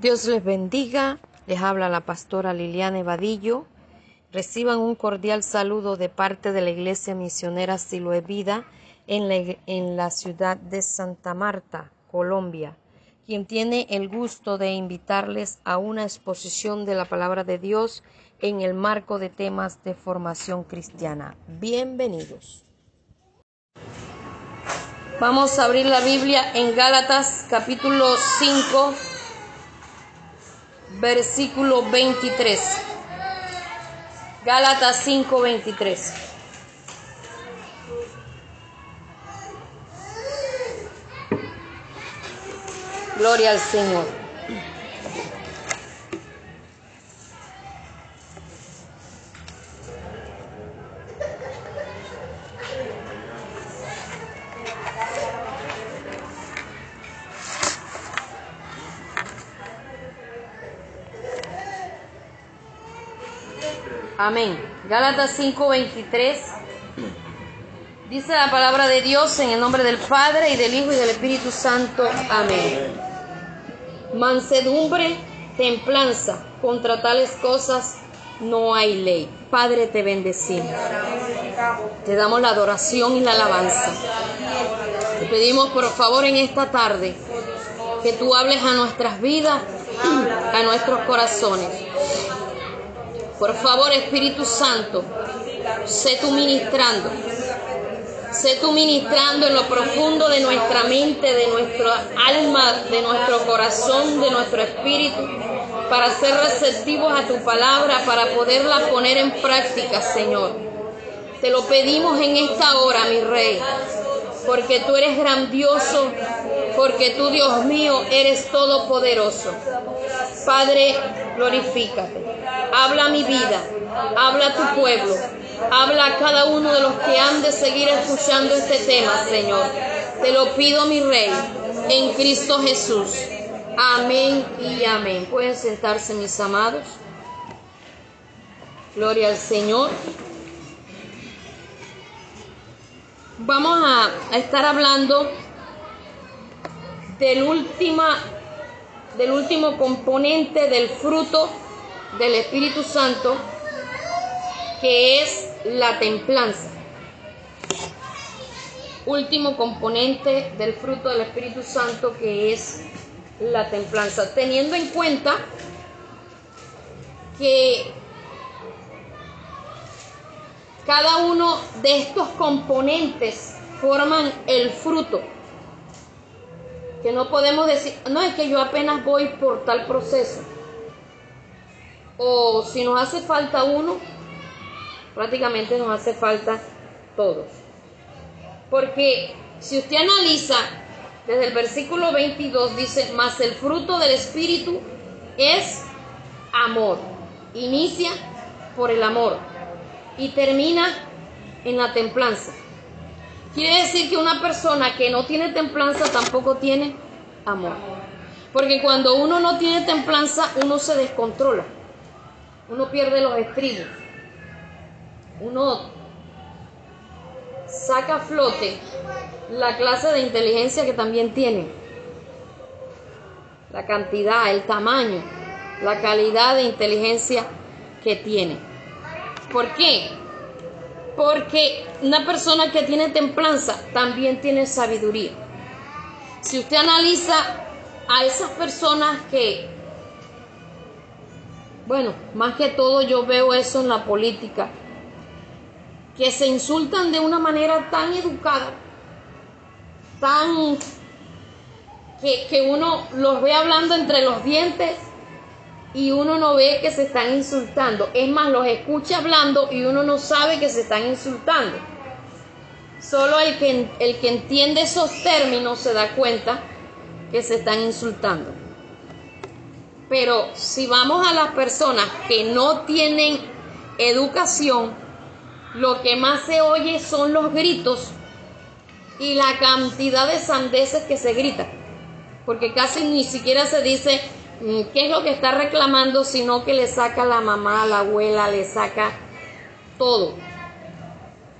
Dios les bendiga. Les habla la pastora Liliana Evadillo. Reciban un cordial saludo de parte de la Iglesia Misionera Siloe Vida en la, en la ciudad de Santa Marta, Colombia, quien tiene el gusto de invitarles a una exposición de la palabra de Dios en el marco de temas de formación cristiana. Bienvenidos. Vamos a abrir la Biblia en Gálatas capítulo 5, versículo 23. Gálatas 5, 23. Gloria al Señor. Amén. Gálatas 5:23 dice la palabra de Dios en el nombre del Padre y del Hijo y del Espíritu Santo. Amén. Mansedumbre, templanza, contra tales cosas no hay ley. Padre, te bendecimos. Te damos la adoración y la alabanza. Te pedimos por favor en esta tarde que tú hables a nuestras vidas, a nuestros corazones por favor, Espíritu Santo, sé tú ministrando. Sé tú ministrando en lo profundo de nuestra mente, de nuestra alma, de nuestro corazón, de nuestro espíritu, para ser receptivos a tu palabra, para poderla poner en práctica, Señor. Te lo pedimos en esta hora, mi Rey, porque tú eres grandioso, porque tú, Dios mío, eres todopoderoso. Padre, glorifícate. Habla mi vida, habla tu pueblo, habla a cada uno de los que han de seguir escuchando este tema, Señor. Te lo pido, mi Rey, en Cristo Jesús. Amén y amén. Pueden sentarse, mis amados. Gloria al Señor. Vamos a, estar hablando del, última, del último componente del fruto del Espíritu Santo, que es la templanza. Último componente del fruto del Espíritu Santo, que es la templanza. Teniendo en cuenta que cada uno de estos componentes forman el fruto. Que no podemos decir, no es que yo apenas voy por tal proceso o si nos hace falta uno, prácticamente nos hace falta todos. Porque si usted analiza desde el versículo 22 dice, mas el fruto del Espíritu es amor. Inicia por el amor y termina en la templanza. Quiere decir que una persona que no tiene templanza tampoco tiene amor. Porque cuando uno no tiene templanza, uno se descontrola uno pierde los estribos, uno saca a flote la clase de inteligencia que también tiene, la cantidad, el tamaño, la calidad de inteligencia que tiene. ¿Por qué? Porque una persona que tiene templanza también tiene sabiduría. Si usted analiza a esas personas que bueno, más que todo yo veo eso en la política, que se insultan de una manera tan educada, tan que, que uno los ve hablando entre los dientes y uno no ve que se están insultando. Es más, los escucha hablando y uno no sabe que se están insultando. Solo el que, el que entiende esos términos se da cuenta que se están insultando. Pero si vamos a las personas que no tienen educación, lo que más se oye son los gritos y la cantidad de sandeces que se grita. Porque casi ni siquiera se dice qué es lo que está reclamando, sino que le saca la mamá, la abuela, le saca todo.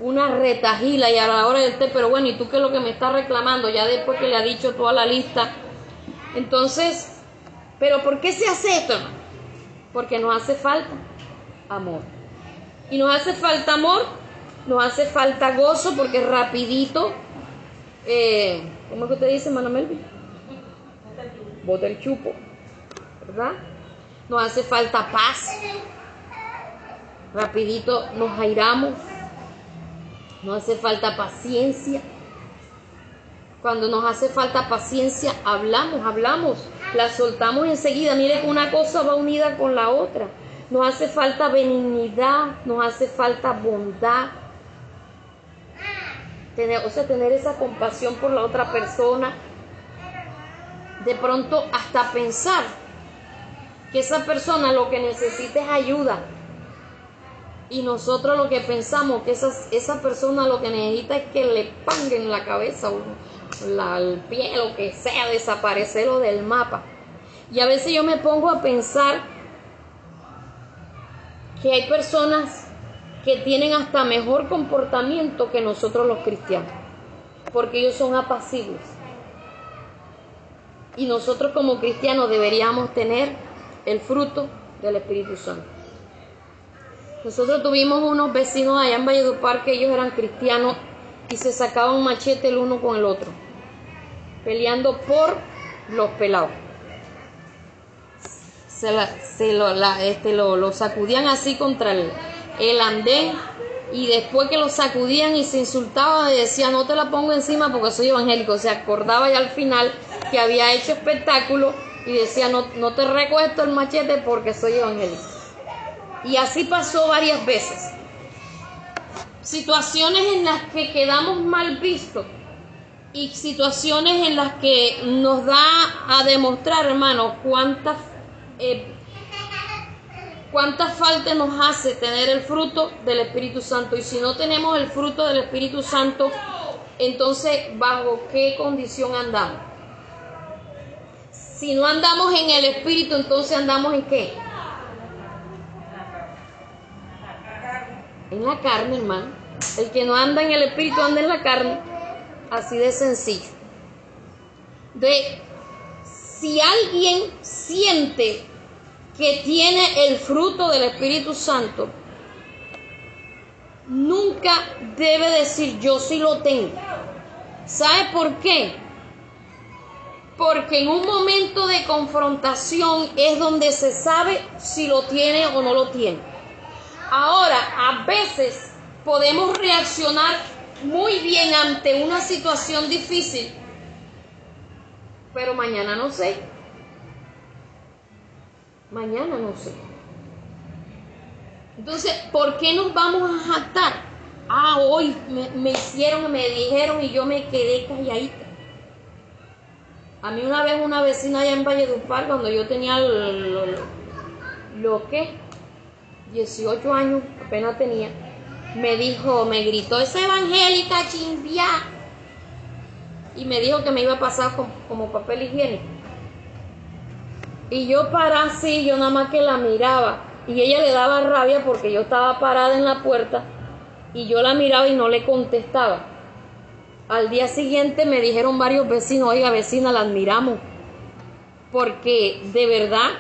Una retajila y a la hora del té, pero bueno, ¿y tú qué es lo que me está reclamando? Ya después que le ha dicho toda la lista. Entonces, Pero ¿por qué se hace esto? Porque nos hace falta amor. Y nos hace falta amor, nos hace falta gozo porque rapidito, eh, ¿cómo es que usted dice, Melvin? Bota el chupo, ¿verdad? Nos hace falta paz. Rapidito nos airamos. Nos hace falta paciencia. Cuando nos hace falta paciencia, hablamos, hablamos, la soltamos enseguida. Mire que una cosa va unida con la otra. Nos hace falta benignidad, nos hace falta bondad. Tener, o sea, tener esa compasión por la otra persona. De pronto hasta pensar que esa persona lo que necesita es ayuda. Y nosotros lo que pensamos que esa, persona lo que necesita es que le panguen la cabeza o la, el pie, lo que sea, desaparecerlo del mapa. Y a veces yo me pongo a pensar que hay personas que tienen hasta mejor comportamiento que nosotros los cristianos, porque ellos son apacibles. Y nosotros como cristianos deberíamos tener el fruto del Espíritu Santo. Nosotros tuvimos unos vecinos allá en Valledupar que ellos eran cristianos y se sacaban machete el uno con el otro, peleando por los pelados. Se, lo, este, lo, sacudían así contra el, el andén y después que lo sacudían y se insultaba decía no te la pongo encima porque soy evangélico, se acordaba ya al final que había hecho espectáculo y decía no, no te recuesto el machete porque soy evangélico. Y así pasó varias veces situaciones en las que quedamos mal vistos y situaciones en las que nos da a demostrar, hermano, cuántas eh, cuánta falta nos hace tener el fruto del Espíritu Santo. Y si no tenemos el fruto del Espíritu Santo, entonces, ¿bajo qué condición andamos? Si no andamos en el Espíritu, entonces andamos en qué? En la carne, hermano. El que no anda en el espíritu anda en la carne. Así de sencillo. De si alguien siente que tiene el fruto del Espíritu Santo, nunca debe decir yo sí lo tengo. ¿Sabe por qué? Porque en un momento de confrontación es donde se sabe si lo tiene o no lo tiene. Ahora, a veces podemos reaccionar muy bien ante una situación difícil, pero mañana no sé. Mañana no sé. Entonces, ¿por qué nos vamos a jactar? Ah, hoy me, hicieron, me dijeron y yo me quedé calladita. A mí una vez una vecina allá en Valledupar, cuando yo tenía lo, que 18 años, apenas tenía, me dijo, me gritó, esa evangélica chimbia. Y me dijo que me iba a pasar como, papel higiénico. Y yo para así, yo nada más que la miraba. Y ella le daba rabia porque yo estaba parada en la puerta y yo la miraba y no le contestaba. Al día siguiente me dijeron varios vecinos, oiga vecina, la admiramos. Porque de verdad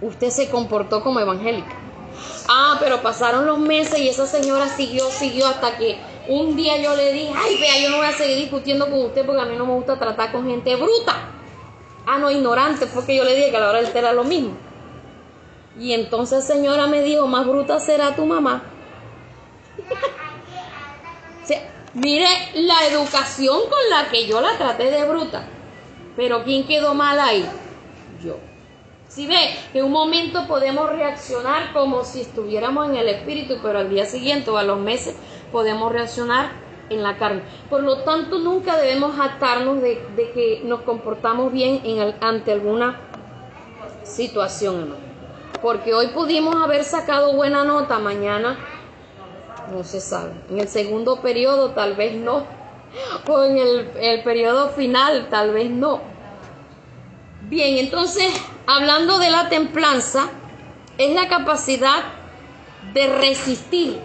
usted se comportó como evangélica. Ah, pero pasaron los meses y esa señora siguió, siguió hasta que un día yo le dije, ay, vea, yo no voy a seguir discutiendo con usted porque a mí no me gusta tratar con gente bruta. Ah, no, ignorante, porque yo le dije que a la hora del té era lo mismo. Y entonces señora me dijo, más bruta será tu mamá. mire la educación con la que yo la traté de bruta. Pero ¿quién quedó mal ahí? Yo. Si ve que un momento podemos reaccionar como si estuviéramos en el espíritu, pero al día siguiente o a los meses podemos reaccionar en la carne. Por lo tanto, nunca debemos atarnos de, que nos comportamos bien en ante alguna situación, Porque hoy pudimos haber sacado buena nota, mañana no se sabe. En el segundo periodo tal vez no. O en el, el periodo final tal vez no. Bien, entonces, hablando de la templanza, es la capacidad de resistir,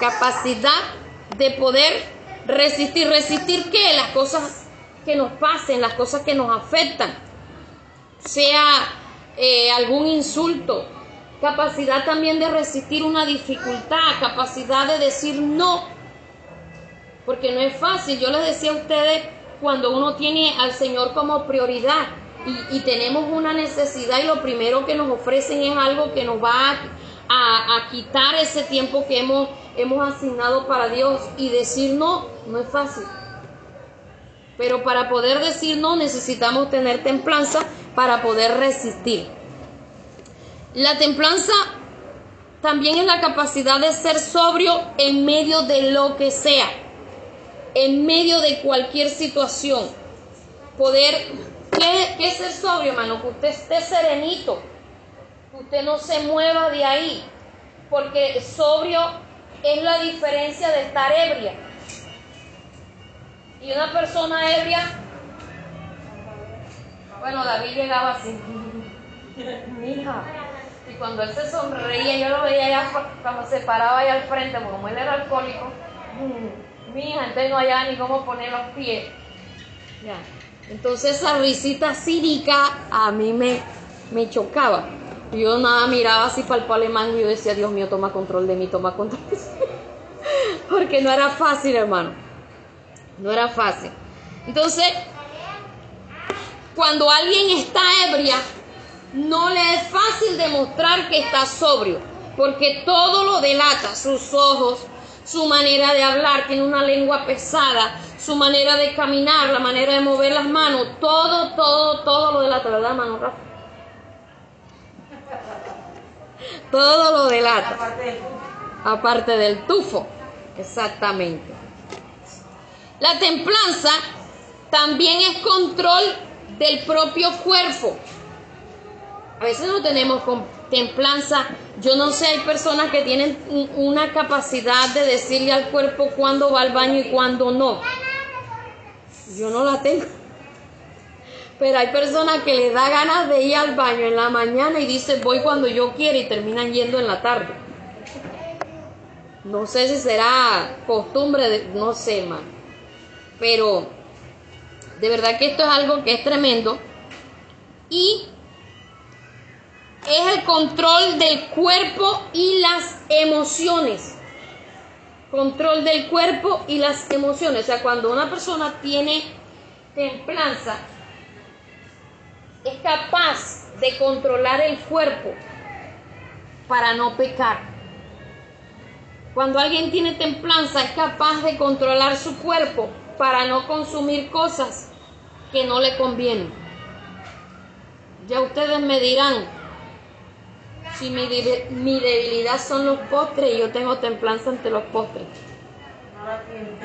capacidad de poder resistir. ¿Resistir qué? Las cosas que nos pasen, las cosas que nos afectan. sea eh, algún insulto, capacidad también de resistir una dificultad, capacidad de decir no, porque no es fácil. Yo les decía a ustedes, cuando uno tiene al Señor como prioridad y, tenemos una necesidad y lo primero que nos ofrecen es algo que nos va a, a quitar ese tiempo que hemos, hemos asignado para Dios y decir no, no es fácil. Pero para poder decir no necesitamos tener templanza para poder resistir. La templanza también es la capacidad de ser sobrio en medio de lo que sea, en medio de cualquier situación. Poder, ¿qué, es ser sobrio, hermano? Que usted esté serenito, que usted no se mueva de ahí, porque sobrio es la diferencia de estar ebria. Y una persona ebria, bueno, David llegaba así, mija, cuando él se sonreía, yo lo veía allá cuando se paraba allá al frente, como él era alcohólico, mm, mija, entonces no había ni cómo poner los pies. Entonces esa risita cínica a mí me, me chocaba. Yo nada miraba así para el alemán y yo decía, Dios mío, toma control de mí, toma control de mí. Porque no era fácil, hermano. No era fácil. Entonces, cuando alguien está ebria, no le es fácil demostrar que está sobrio, porque todo lo delata, sus ojos, su manera de hablar, tiene una lengua pesada, su manera de caminar, la manera de mover las manos, todo, todo, todo lo delata, ¿verdad, mano Rafa? Todo lo delata. Aparte del tufo, exactamente. La templanza también es control del propio cuerpo. A veces no tenemos templanza. Yo no sé, hay personas que tienen una capacidad de decirle al cuerpo cuándo va al baño y cuándo no. Yo no la tengo. Pero hay personas que le da ganas de ir al baño en la mañana y dice voy cuando yo quiera y terminan yendo en la tarde. No sé si será costumbre, no sé, más. Pero de verdad que esto es algo que es tremendo. Y es el control del cuerpo y las emociones. Control del cuerpo y las emociones. O sea, cuando una persona tiene templanza, es capaz de controlar el cuerpo para no pecar. Cuando alguien tiene templanza, es capaz de controlar su cuerpo para no consumir cosas que no le convienen. Ya ustedes me dirán, si mi, mi debilidad son los postres y yo tengo templanza ante los postres. No la tengo.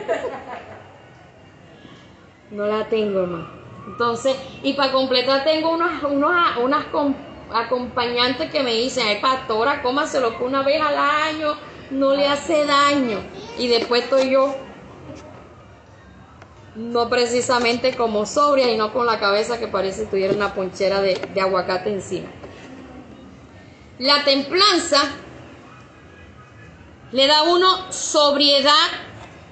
no la tengo, hermano. Entonces, y para completar tengo unas, unas, unas acompañantes que me dicen, ay pastora, cómaselo que una vez al año no le hace daño. Y después estoy yo, no precisamente como sobria y no con la cabeza que parece que tuviera una ponchera de, de aguacate encima. La templanza le da uno sobriedad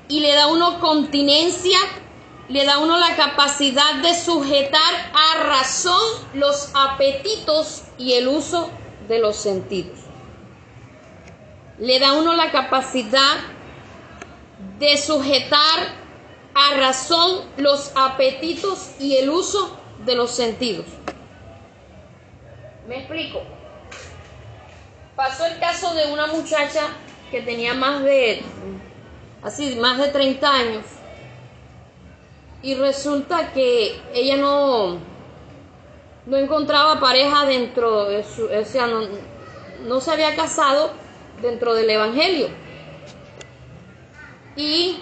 y le da uno continencia, le da uno la capacidad de sujetar a razón los apetitos y el uso de los sentidos. Le da uno la capacidad de sujetar a razón los apetitos y el uso de los sentidos. ¿Me explico? Pasó el caso de una muchacha que tenía más de, así, más de 30 años. Y resulta que ella no, no encontraba pareja dentro de su, o sea, no, no se había casado dentro del Evangelio. Y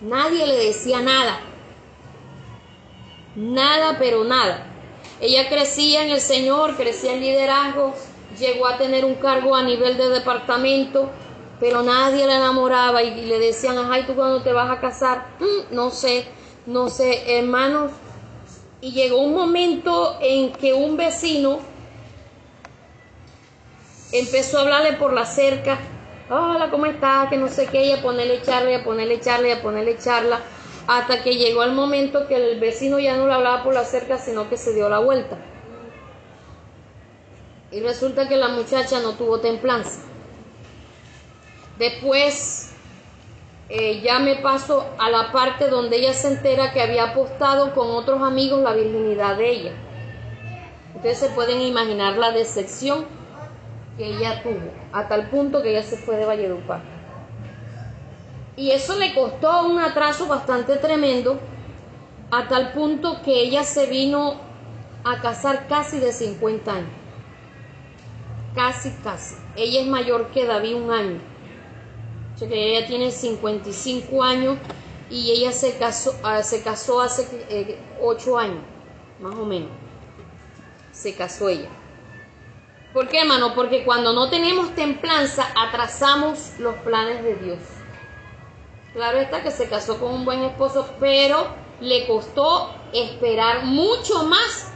nadie le decía nada. Nada, pero nada. Ella crecía en el Señor, crecía en liderazgo, llegó a tener un cargo a nivel de departamento, pero nadie la enamoraba y, le decían, ay, ¿tú cuando te vas a casar? Mm, no sé, no sé, hermanos. Y llegó un momento en que un vecino empezó a hablarle por la cerca, hola, ¿cómo estás? Que no sé qué, y a ponerle charla, y a ponerle charla, y a ponerle charla, hasta que llegó el momento que el vecino ya no le hablaba por la cerca, sino que se dio la vuelta Y resulta que la muchacha no tuvo templanza. Después eh, ya me paso a la parte donde ella se entera que había apostado con otros amigos la virginidad de ella. Ustedes se pueden imaginar la decepción que ella tuvo, a tal punto que ella se fue de Valledupar. Y eso le costó un atraso bastante tremendo, a tal punto que ella se vino a casar casi de 50 años. Casi, casi. Ella es mayor que David un año que ella tiene 55 años y ella se casó, ah, se casó hace eh, 8 años, más o menos. Se casó ella. ¿Por qué, hermano? Porque cuando no tenemos templanza, atrasamos los planes de Dios. Claro está que se casó con un buen esposo, pero le costó esperar mucho más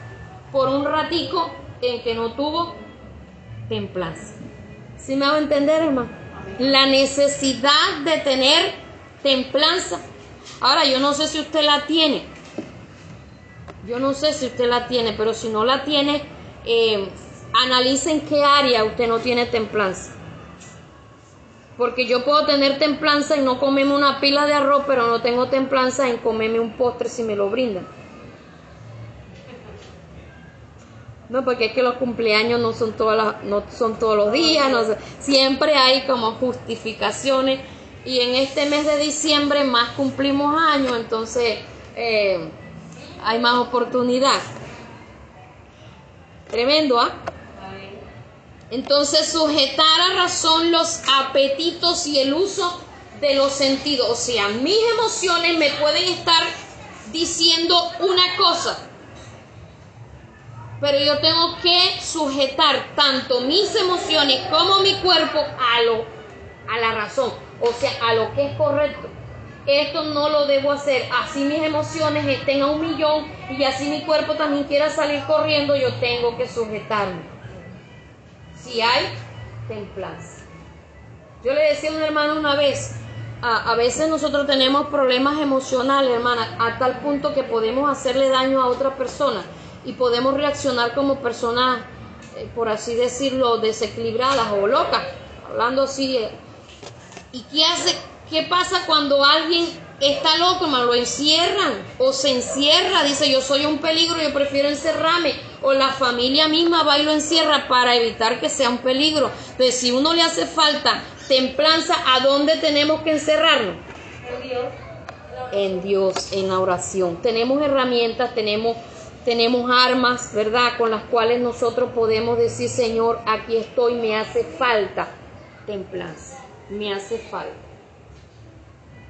por un ratico en que no tuvo templanza. ¿Sí me hago entender, hermano? la necesidad de tener templanza. Ahora, yo no sé si usted la tiene. Yo no sé si usted la tiene, pero si no la tiene, eh, analice en qué área usted no tiene templanza. Porque yo puedo tener templanza y no comerme una pila de arroz, pero no tengo templanza en comerme un postre si me lo brindan. No, porque es que los cumpleaños no son, todas no son todos los días, no, siempre hay como justificaciones y en este mes de diciembre más cumplimos años, entonces eh, hay más oportunidad. Tremendo, ¿ah? Entonces sujetar a razón los apetitos y el uso de los sentidos. O sea, mis emociones me pueden estar diciendo una cosa, pero yo tengo que sujetar tanto mis emociones como mi cuerpo a lo a la razón, o sea, a lo que es correcto. Esto no lo debo hacer. Así mis emociones estén a un millón y así mi cuerpo también quiera salir corriendo, yo tengo que sujetarme. Si hay templanza. Yo le decía a un hermano una vez, a, a, veces nosotros tenemos problemas emocionales, hermana, a tal punto que podemos hacerle daño a otra persona y podemos reaccionar como personas, eh, por así decirlo, desequilibradas o locas, hablando así. Eh. ¿Y qué hace? ¿Qué pasa cuando alguien está loco, Lo encierran o se encierra, dice yo soy un peligro, yo prefiero encerrarme, o la familia misma va y lo encierra para evitar que sea un peligro. Entonces, si uno le hace falta templanza, ¿a dónde tenemos que encerrarnos? En Dios. En Dios, en la oración. Tenemos herramientas, tenemos tenemos armas, ¿verdad? Con las cuales nosotros podemos decir, Señor, aquí estoy, me hace falta templanza, me hace falta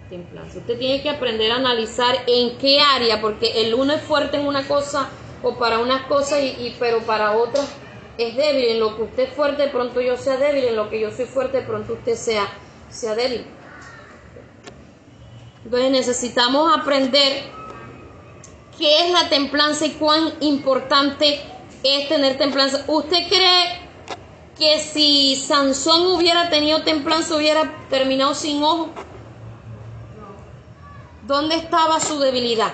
templanza. Usted tiene que aprender a analizar en qué área, porque el uno es fuerte en una cosa o para unas cosas, y, pero para otras es débil. En lo que usted es fuerte, de pronto yo sea débil, en lo que yo soy fuerte, de pronto usted sea, sea débil. Entonces necesitamos aprender qué es la templanza y cuán importante es tener templanza. ¿Usted cree que si Sansón hubiera tenido templanza hubiera terminado sin ojo? ¿Dónde estaba su debilidad?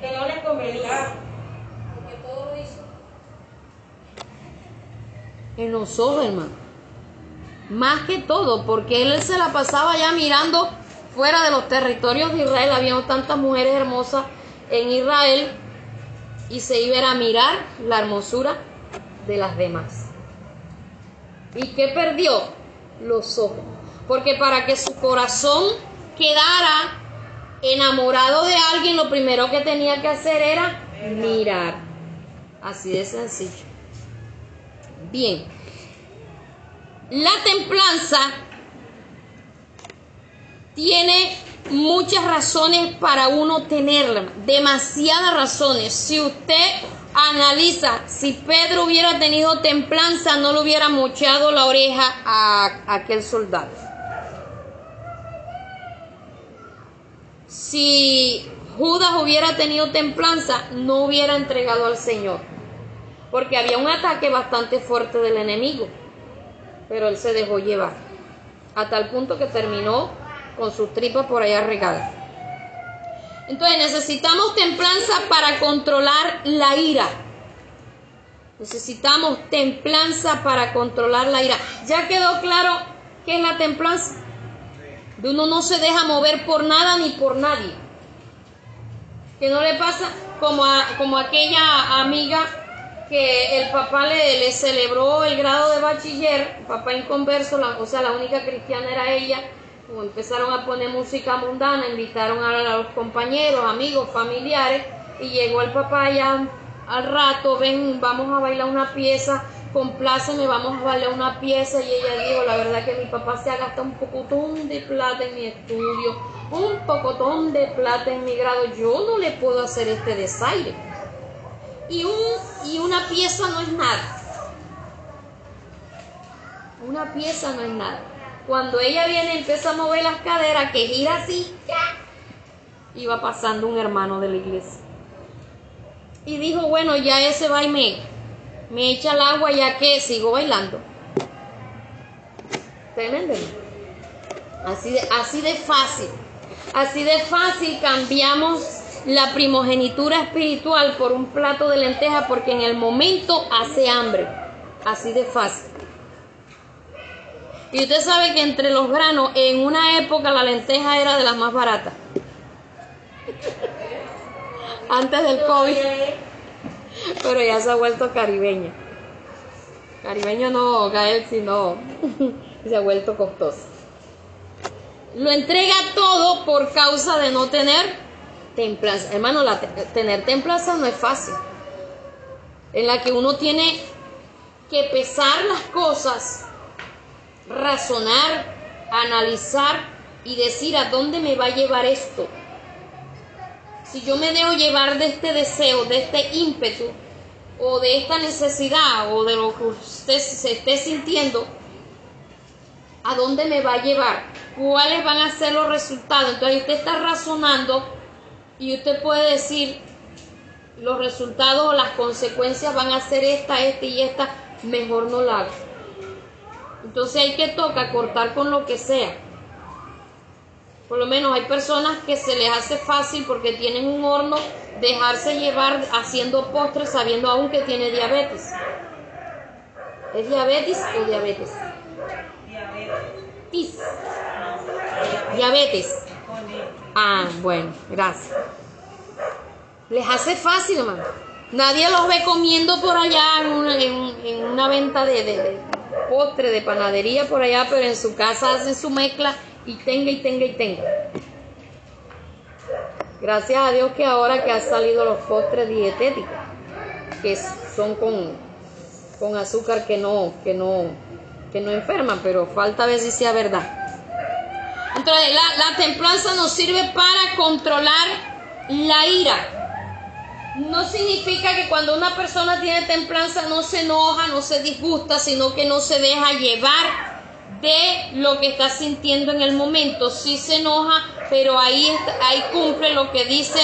Que no le convenía. En los ojos, hermano. Más que todo, porque él se la pasaba ya mirando fuera de los territorios de Israel, había tantas mujeres hermosas en Israel y se iba a mirar la hermosura de las demás. ¿Y qué perdió? Los ojos. Porque para que su corazón quedara enamorado de alguien, lo primero que tenía que hacer era mirar. Así de sencillo. Bien. La templanza tiene muchas razones para uno tenerla, demasiadas razones. Si usted analiza, si Pedro hubiera tenido templanza, no le hubiera mochado la oreja a, aquel soldado. Si Judas hubiera tenido templanza, no hubiera entregado al Señor. Porque había un ataque bastante fuerte del enemigo. Pero él se dejó llevar. A tal punto que terminó con sus tripas por allá regadas. Entonces necesitamos templanza para controlar la ira. Necesitamos templanza para controlar la ira. ¿Ya quedó claro qué es la templanza? De uno no se deja mover por nada ni por nadie. Que no le pasa como, a, como aquella amiga que el papá le, le, celebró el grado de bachiller, papá inconverso, la, o sea, la única cristiana era ella, empezaron a poner música mundana, invitaron a, los compañeros, amigos, familiares, y llegó el papá ya al rato, ven, vamos a bailar una pieza, compláceme, vamos a bailar una pieza, y ella dijo, la verdad que mi papá se ha gastado un pocotón de plata en mi estudio, un pocotón de plata en mi grado, yo no le puedo hacer este desaire. Y, un, y una pieza no es nada. Una pieza no es nada. Cuando ella viene empieza a mover las caderas, que gira así, y va pasando un hermano de la iglesia. Y dijo, bueno, ya ese va me, me echa el agua ya que sigo bailando. Tremendo. Así de, así de fácil. Así de fácil cambiamos la primogenitura espiritual por un plato de lenteja porque en el momento hace hambre. Así de fácil. Y usted sabe que entre los granos, en una época la lenteja era de las más baratas. Antes del COVID. Pero ya se ha vuelto caribeña. Caribeño no, Gael, sino se ha vuelto costoso. Lo entrega todo por causa de no tener templanza. Hermano, tener templanza no es fácil. En la que uno tiene que pesar las cosas razonar, analizar y decir a dónde me va a llevar esto. Si yo me dejo llevar de este deseo, de este ímpetu, o de esta necesidad, o de lo que usted se esté sintiendo, ¿a dónde me va a llevar? ¿Cuáles van a ser los resultados? Entonces usted está razonando y usted puede decir, los resultados o las consecuencias van a ser esta, esta y esta, mejor no la hago. Entonces hay que tocar cortar con lo que sea. Por lo menos hay personas que se les hace fácil porque tienen un horno dejarse llevar haciendo postres sabiendo aún que tiene diabetes. ¿Es diabetes o diabetes? Diabetes. Diabetes. Ah, bueno, gracias. Les hace fácil, hermano. Nadie los ve comiendo por allá en, una venta de, postre de panadería por allá, pero en su casa hacen su mezcla y tenga y tenga y tenga. Gracias a Dios que ahora que han salido los postres dietéticos, que son con, con azúcar que no, que no, que no enferman, pero falta ver si sea verdad. Entonces, la, la templanza nos sirve para controlar la ira no significa que cuando una persona tiene templanza no se enoja, no se disgusta, sino que no se deja llevar de lo que está sintiendo en el momento. Sí se enoja, pero ahí, ahí cumple lo que dice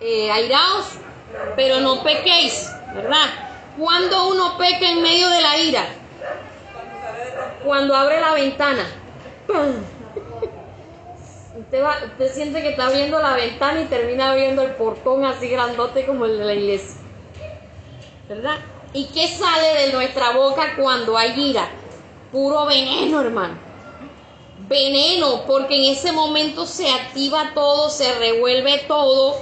eh, airaos, pero no pequéis, ¿verdad? Cuando uno peca en medio de la ira, cuando abre la ventana, Usted, siente que está abriendo la ventana y termina abriendo el portón así grandote como el de la iglesia. ¿Verdad? ¿Y qué sale de nuestra boca cuando hay ira? Puro veneno, hermano. Veneno, porque en ese momento se activa todo, se revuelve todo,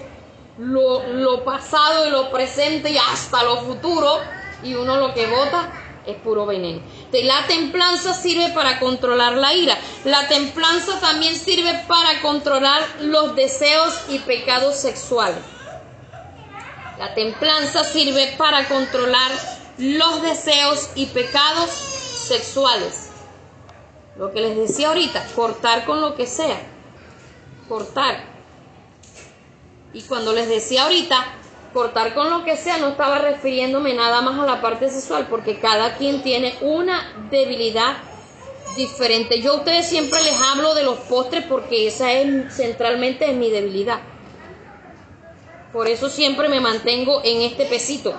lo, lo pasado y lo presente y hasta lo futuro, y uno lo que vota es puro veneno. La templanza sirve para controlar la ira. La templanza también sirve para controlar los deseos y pecados sexuales. La templanza sirve para controlar los deseos y pecados sexuales. Lo que les decía ahorita, cortar con lo que sea. Cortar. Y cuando les decía ahorita, cortar con lo que sea, no estaba refiriéndome nada más a la parte sexual, porque cada quien tiene una debilidad diferente. Yo a ustedes siempre les hablo de los postres porque esa es centralmente mi debilidad. Por eso siempre me mantengo en este pesito.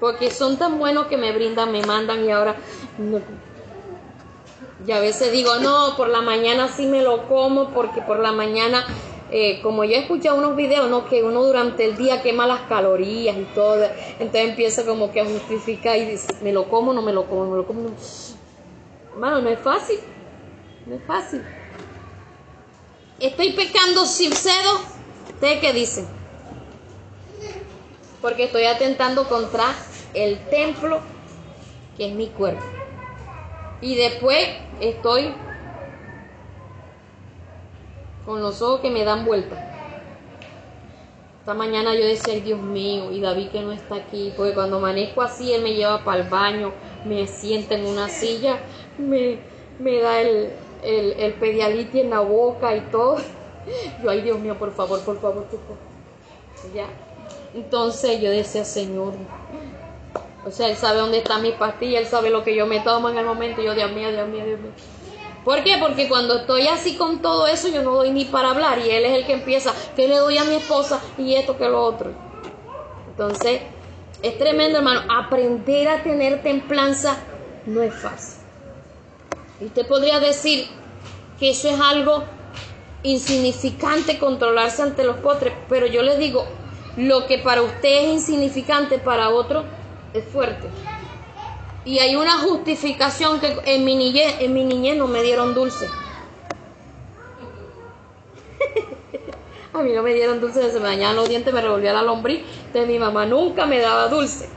Porque son tan buenos que me brindan, me mandan y ahora... Y a veces digo, no, por la mañana sí me lo como porque por la mañana eh, como yo he escuchado unos videos, ¿no? Que uno durante el día quema las calorías y todo, entonces empieza como que a justificar y dice, me lo como, no me lo como, me lo como. No. Hermano, no es fácil, no es fácil. Estoy pecando sin cedo, ¿ustedes qué dicen? Porque estoy atentando contra el templo que es mi cuerpo. Y después estoy con los ojos que me dan vuelta. Esta mañana yo decía, ay Dios mío, y David que no está aquí, porque cuando amanezco así, él me lleva para el baño, me sienta en una silla, me, me da el, el, el pedialiti en la boca y todo. Yo, ay Dios mío, por favor, por favor, por favor. Ya. Entonces yo decía, Señor, o sea, Él sabe dónde está mi pastilla, Él sabe lo que yo me tomo en el momento. Y yo, Dios mío, Dios mío, Dios mío. ¿Por qué? Porque cuando estoy así con todo eso, yo no doy ni para hablar. Y Él es el que empieza, ¿qué le doy a mi esposa? Y esto, que lo otro. Entonces, es tremendo, hermano. Aprender a tener templanza no es fácil. Y usted podría decir que eso es algo insignificante controlarse ante los potres, pero yo les digo, lo que para usted es insignificante, para otro es fuerte. Y hay una justificación que en mi niñez, en mi niñez no me dieron dulce. a mí no me dieron dulce, se me dañaban los dientes, me revolvía la lombriz. Entonces mi mamá nunca me daba dulce.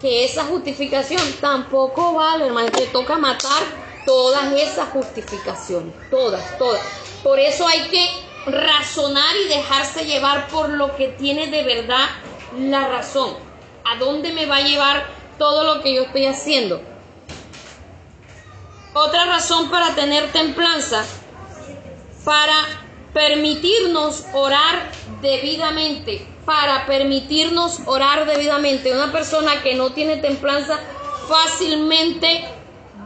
Que esa justificación tampoco vale, hermano. Te toca matar todas esas justificaciones. Todas, todas. Por eso hay que razonar y dejarse llevar por lo que tiene de verdad la razón. ¿A dónde me va a llevar todo lo que yo estoy haciendo? Otra razón para tener templanza, para permitirnos orar debidamente, para permitirnos orar debidamente. Una persona que no tiene templanza fácilmente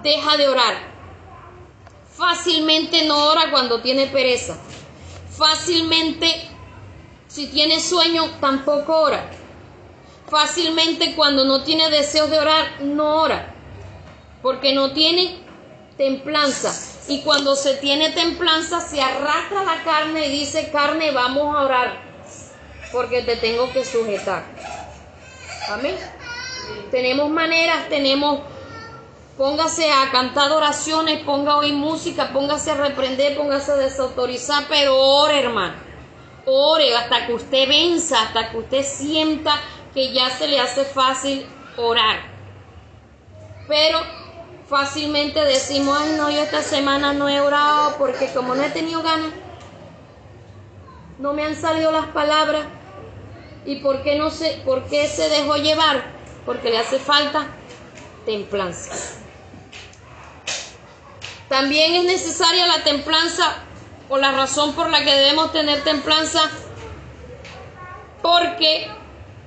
deja de orar. Fácilmente no ora cuando tiene pereza. Fácilmente, si tiene sueño, tampoco ora. Fácilmente cuando no tiene deseos de orar, no ora. Porque no tiene templanza. Y cuando se tiene templanza, se arrastra la carne y dice, carne, vamos a orar. Porque te tengo que sujetar. Amén. Tenemos maneras, tenemos Póngase a cantar oraciones, ponga a oír música, póngase a reprender, póngase a desautorizar, pero ore, hermano. Ore hasta que usted venza, hasta que usted sienta que ya se le hace fácil orar. Pero fácilmente decimos, ay no, yo esta semana no he orado porque como no he tenido ganas, no me han salido las palabras. ¿Y por qué no sé, por qué se dejó llevar? Porque le hace falta templanza. También es necesaria la templanza o la razón por la que debemos tener templanza porque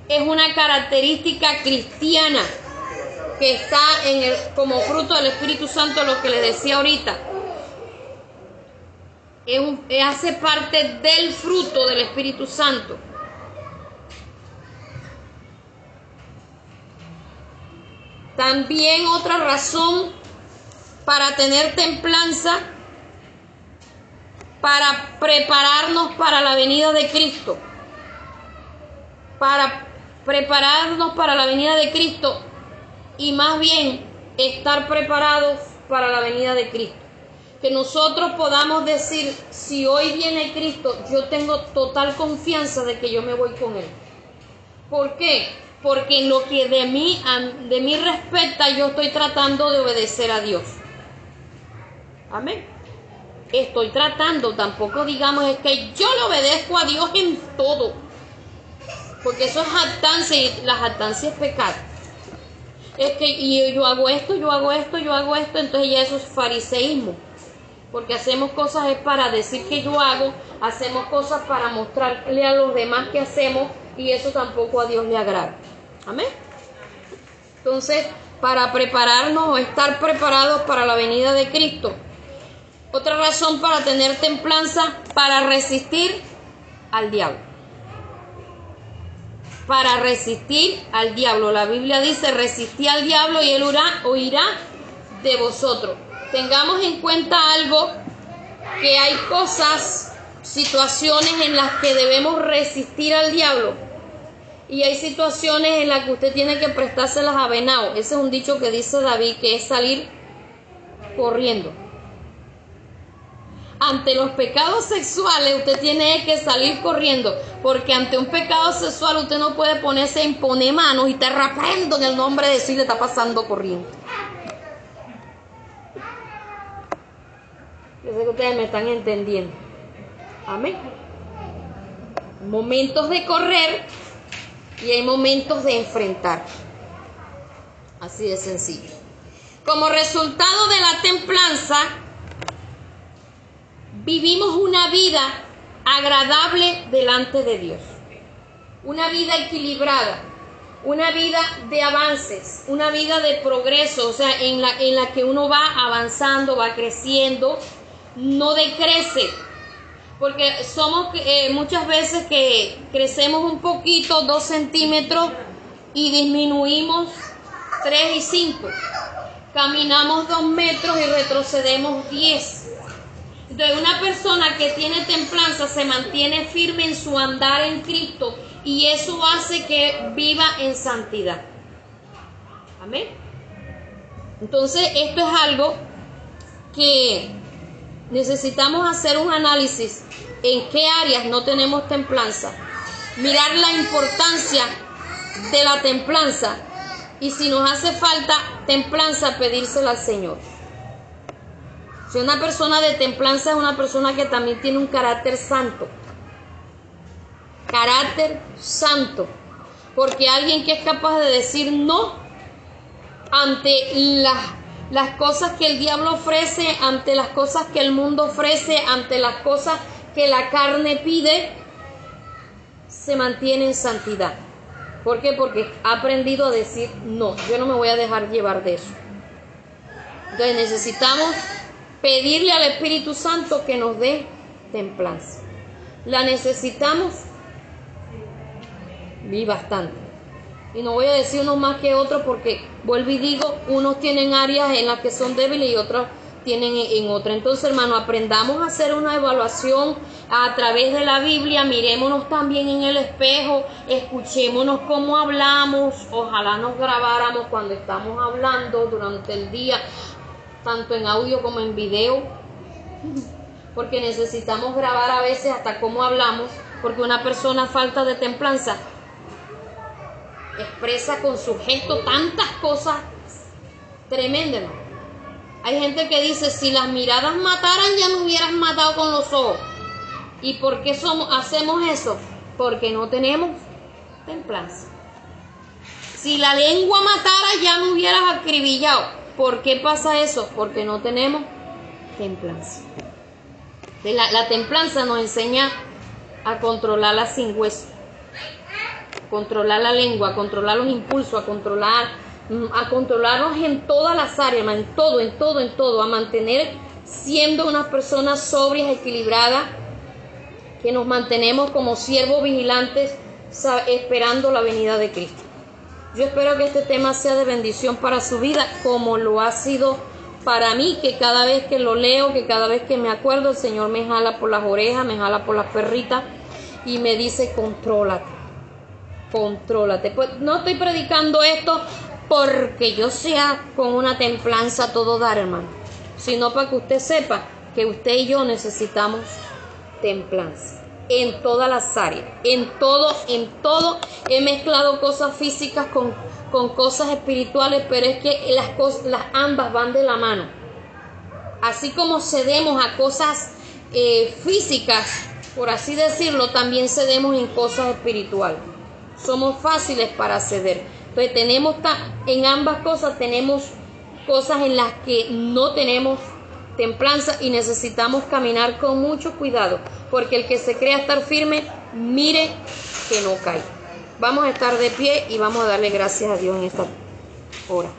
es una característica cristiana que está en el, como fruto del Espíritu Santo, lo que les decía ahorita. hace parte del fruto del Espíritu Santo. También otra razón para tener templanza, para prepararnos para la venida de Cristo, para prepararnos para la venida de Cristo y más bien estar preparados para la venida de Cristo. Que nosotros podamos decir, si hoy viene Cristo, yo tengo total confianza de que yo me voy con Él. ¿Por qué? Porque en lo que de mí, de mí respecta, yo estoy tratando de obedecer a Dios. Amén. Estoy tratando, tampoco digamos es que yo le obedezco a Dios en todo. Porque eso es jactancia y la jactancia es pecado. Es que y yo hago esto, yo hago esto, yo hago esto, entonces ya eso es fariseísmo. Porque hacemos cosas es para decir que yo hago, hacemos cosas para mostrarle a los demás que hacemos y eso tampoco a Dios le agrada. Amén. Entonces, para prepararnos o estar preparados para la venida de Cristo, otra razón para tener templanza, para resistir al diablo. Para resistir al diablo. La Biblia dice, resistí al diablo y él oirá de vosotros. Tengamos en cuenta algo, que hay cosas, situaciones en las que debemos resistir al diablo y hay situaciones en las que usted tiene que prestárselas a venado. Ese es un dicho que dice David, que es salir corriendo. Ante los pecados sexuales usted tiene que salir corriendo, porque ante un pecado sexual usted no puede ponerse a imponer manos y te reprendo en el nombre de Dios y le está pasando corriendo. Yo sé que ustedes me están entendiendo. Amén. Momentos de correr y hay momentos de enfrentar. Así de sencillo. Como resultado de la templanza, vivimos una vida agradable delante de Dios. Una vida equilibrada, una vida de avances, una vida de progreso, o sea, en la, en la que uno va avanzando, va creciendo, no decrece, porque somos eh, muchas veces que crecemos un poquito, dos centímetros, y disminuimos tres y cinco. Caminamos dos metros y retrocedemos diez. Entonces una persona que tiene templanza se mantiene firme en su andar en Cristo y eso hace que viva en santidad. Amén. Entonces esto es algo que necesitamos hacer un análisis en qué áreas no tenemos templanza, mirar la importancia de la templanza y si nos hace falta templanza, pedírsela al Señor. Si una persona de templanza es una persona que también tiene un carácter santo. Carácter santo. Porque alguien que es capaz de decir no ante las las cosas que el diablo ofrece, ante las cosas que el mundo ofrece, ante las cosas que la carne pide, se mantiene en santidad. ¿Por qué? Porque ha aprendido a decir, no, yo no me voy a dejar llevar de eso. Entonces necesitamos pedirle al Espíritu Santo que nos dé templanza. La necesitamos y bastante. Y no voy a decir unos más que otros porque, vuelvo y digo, unos tienen áreas en las que son débiles y otros tienen en otra. Entonces, hermano, aprendamos a hacer una evaluación a través de la Biblia, mirémonos también en el espejo, escuchémonos cómo hablamos, ojalá nos grabáramos cuando estamos hablando durante el día, tanto en audio como en video, porque necesitamos grabar a veces hasta cómo hablamos, porque una persona falta de templanza expresa con su gesto tantas cosas tremendas. Hay gente que dice, si las miradas mataran, ya me hubieras matado con los ojos. ¿Y por qué somos, hacemos eso? Porque no tenemos templanza. Si la lengua matara, ya me hubieras acribillado. ¿Por qué pasa eso? Porque no tenemos templanza. La, la templanza nos enseña a controlarla sin hueso controlar la lengua, a controlar los impulsos, a controlar, mm, a controlarnos en todas las áreas, en todo, en todo, en todo, a mantener siendo unas personas sobrias, equilibradas, que nos mantenemos como siervos vigilantes esperando la venida de Cristo. Yo espero que este tema sea de bendición para su vida, como lo ha sido para mí, que cada vez que lo leo, que cada vez que me acuerdo, el Señor me jala por las orejas, me jala por las perritas y me dice, contrólate contrólate. Pues no estoy predicando esto porque yo sea con una templanza todo dar, hermano, sino para que usted sepa que usted y yo necesitamos templanza en todas las áreas, en todo, en todo. He mezclado cosas físicas con, con cosas espirituales, pero es que las, las ambas van de la mano. Así como cedemos a cosas eh, físicas, por así decirlo, también cedemos en cosas espirituales somos fáciles para ceder. Entonces tenemos en ambas cosas tenemos cosas en las que no tenemos templanza y necesitamos caminar con mucho cuidado, porque el que se crea estar firme, mire que no cae. Vamos a estar de pie y vamos a darle gracias a Dios en esta hora.